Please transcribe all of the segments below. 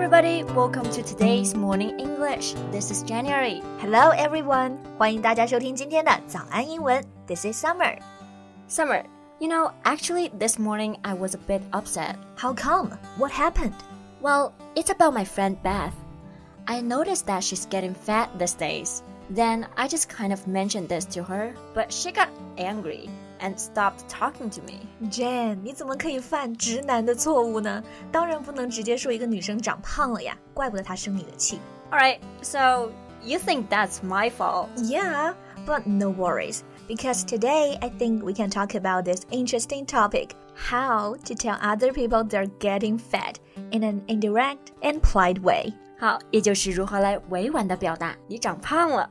everybody, welcome to today's morning English. This is January. Hello everyone，欢迎大家收听今天的早安英文。This is Summer. Summer, you know, actually this morning I was a bit upset. How come? What happened? Well, it's about my friend Beth. I noticed that she's getting fat these days. Then I just kind of mentioned this to her, but she got angry and stopped talking to me. Jan，你怎么可以犯直男的错误呢？当然不能直接说一个女生长胖了呀，怪不得她生你的气。Alright, so you think that's my fault? Yeah, but no worries. Because today I think we can talk about this interesting topic how to tell other people they're getting fat in an indirect and polite way. 好，也就是如何来委婉的表达你长胖了。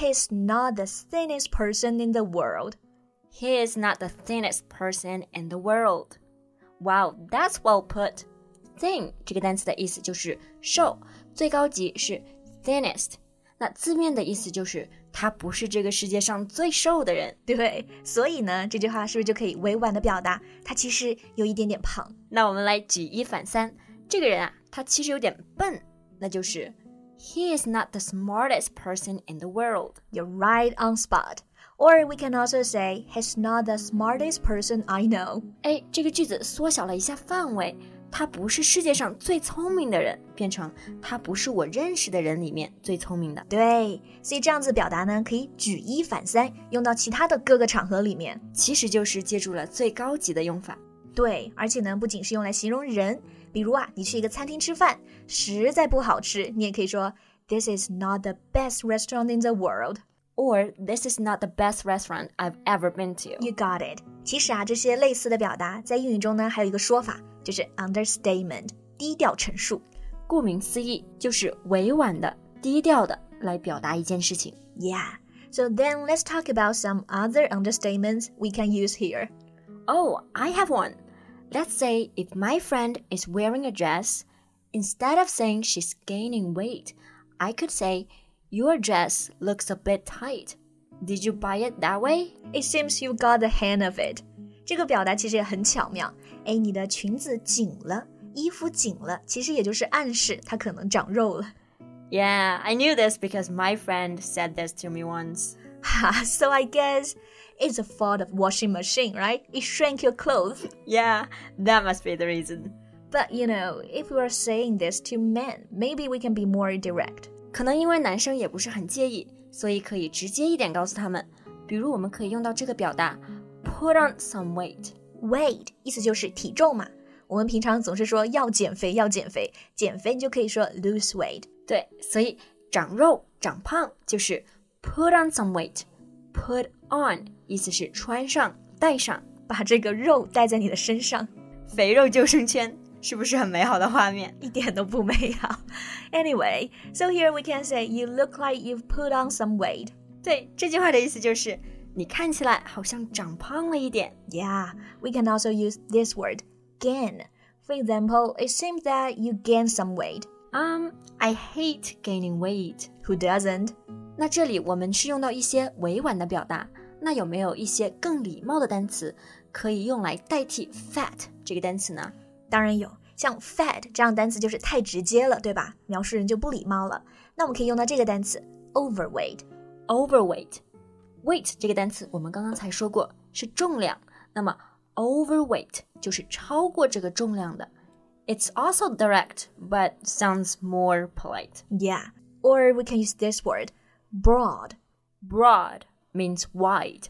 He's not the thinnest person in the world. He is not the thinnest person in the world. Wow, that's well put. Thin 这个单词的意思就是瘦，最高级是 thinnest。那字面的意思就是他不是这个世界上最瘦的人。对，所以呢，这句话是不是就可以委婉的表达他其实有一点点胖？那我们来举一反三，这个人啊，他其实有点笨，那就是 He is not the smartest person in the world. You're right on spot. Or we can also say he's not the smartest person I know. 哎，这个句子缩小了一下范围。他不是世界上最聪明的人，变成他不是我认识的人里面最聪明的。对，所以这样子表达呢，可以举一反三，用到其他的各个场合里面，其实就是借助了最高级的用法。对，而且呢，不仅是用来形容人， 比如啊，你去一个餐厅吃饭，实在不好吃，你也可以说 This is not the best restaurant in the world。or this is not the best restaurant I've ever been to. You got it. 其实啊，这些类似的表达在英语中呢，还有一个说法，就是 understatement，低调陈述。顾名思义，就是委婉的、低调的来表达一件事情。Yeah. So then let's talk about some other understatements we can use here. Oh, I have one. Let's say if my friend is wearing a dress, instead of saying she's gaining weight, I could say your dress looks a bit tight. Did you buy it that way? It seems you got the hang of it. 这个表达其实也很巧妙。哎，你的裙子紧了，衣服紧了，其实也就是暗示它可能长肉了。Yeah, I knew this because my friend said this to me once. so I guess it's a fault of washing machine, right? It shrank your clothes. Yeah, that must be the reason. But you know, if we are saying this to men, maybe we can be more direct. 可能因为男生也不是很介意，所以可以直接一点告诉他们。比如，我们可以用到这个表达，put on some weight。weight 意思就是体重嘛。我们平常总是说要减肥，要减肥，减肥你就可以说 lose weight。对，所以长肉、长胖就是 put on some weight。put on 意思是穿上、戴上，把这个肉戴在你的身上。肥肉救生圈。是不是很美好的画面？一点都不美好。Anyway, so here we can say you look like you've put on some weight. 对，这句话的意思就是你看起来好像长胖了一点。Yeah, we can also use this word gain. For example, it seems that you gain some weight. Um, I hate gaining weight. Who doesn't? 那这里我们是用到一些委婉的表达，那有没有一些更礼貌的单词可以用来代替 fat 这个单词呢？当然有，像 fat 这样单词就是太直接了，对吧？描述人就不礼貌了。那我们可以用到这个单词 overweight。overweight，weight 这个单词我们刚刚才说过是重量，那么 overweight 就是超过这个重量的。It's also direct, but sounds more polite. Yeah, or we can use this word, broad. Broad means wide，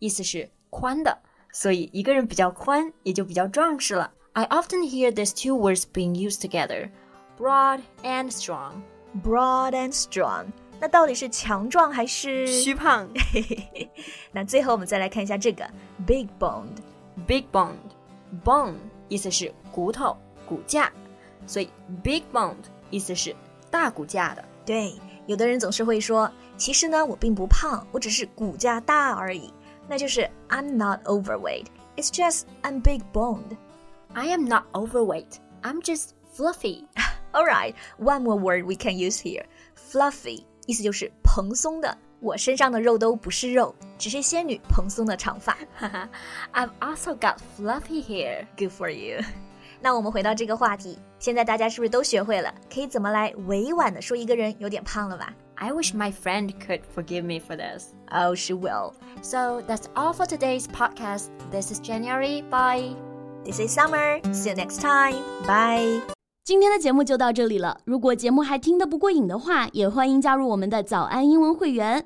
意思是宽的。所以一个人比较宽，也就比较壮实了。I often hear these two words being used together, broad and strong. Broad and strong，那到底是强壮还是虚胖？那最后我们再来看一下这个 big boned。Big boned，bone 意思是骨头、 骨架，所以 big boned 意思是 大骨架的。对，有的人总是会说，其实呢，我并不胖，我只是骨架大而已。那就是 I'm not overweight. It's just I'm big boned. I am not overweight. I'm just fluffy. All right, one more word we can use here. Fluffy 意思就是蓬松的。我身上的肉都不是肉，只是仙女蓬松的长发。I've also got fluffy hair. Good for you. 那我们回到这个话题，现在大家是不是都学会了可以怎么来委婉的说一个人有点胖了吧？I wish my friend could forgive me for this. Oh, she will. So that's all for today's podcast. This is January. Bye. This is Summer. See you next time. Bye. 今天的节目就到这里了。如果节目还听得不过瘾的话，也欢迎加入我们的早安英文会员。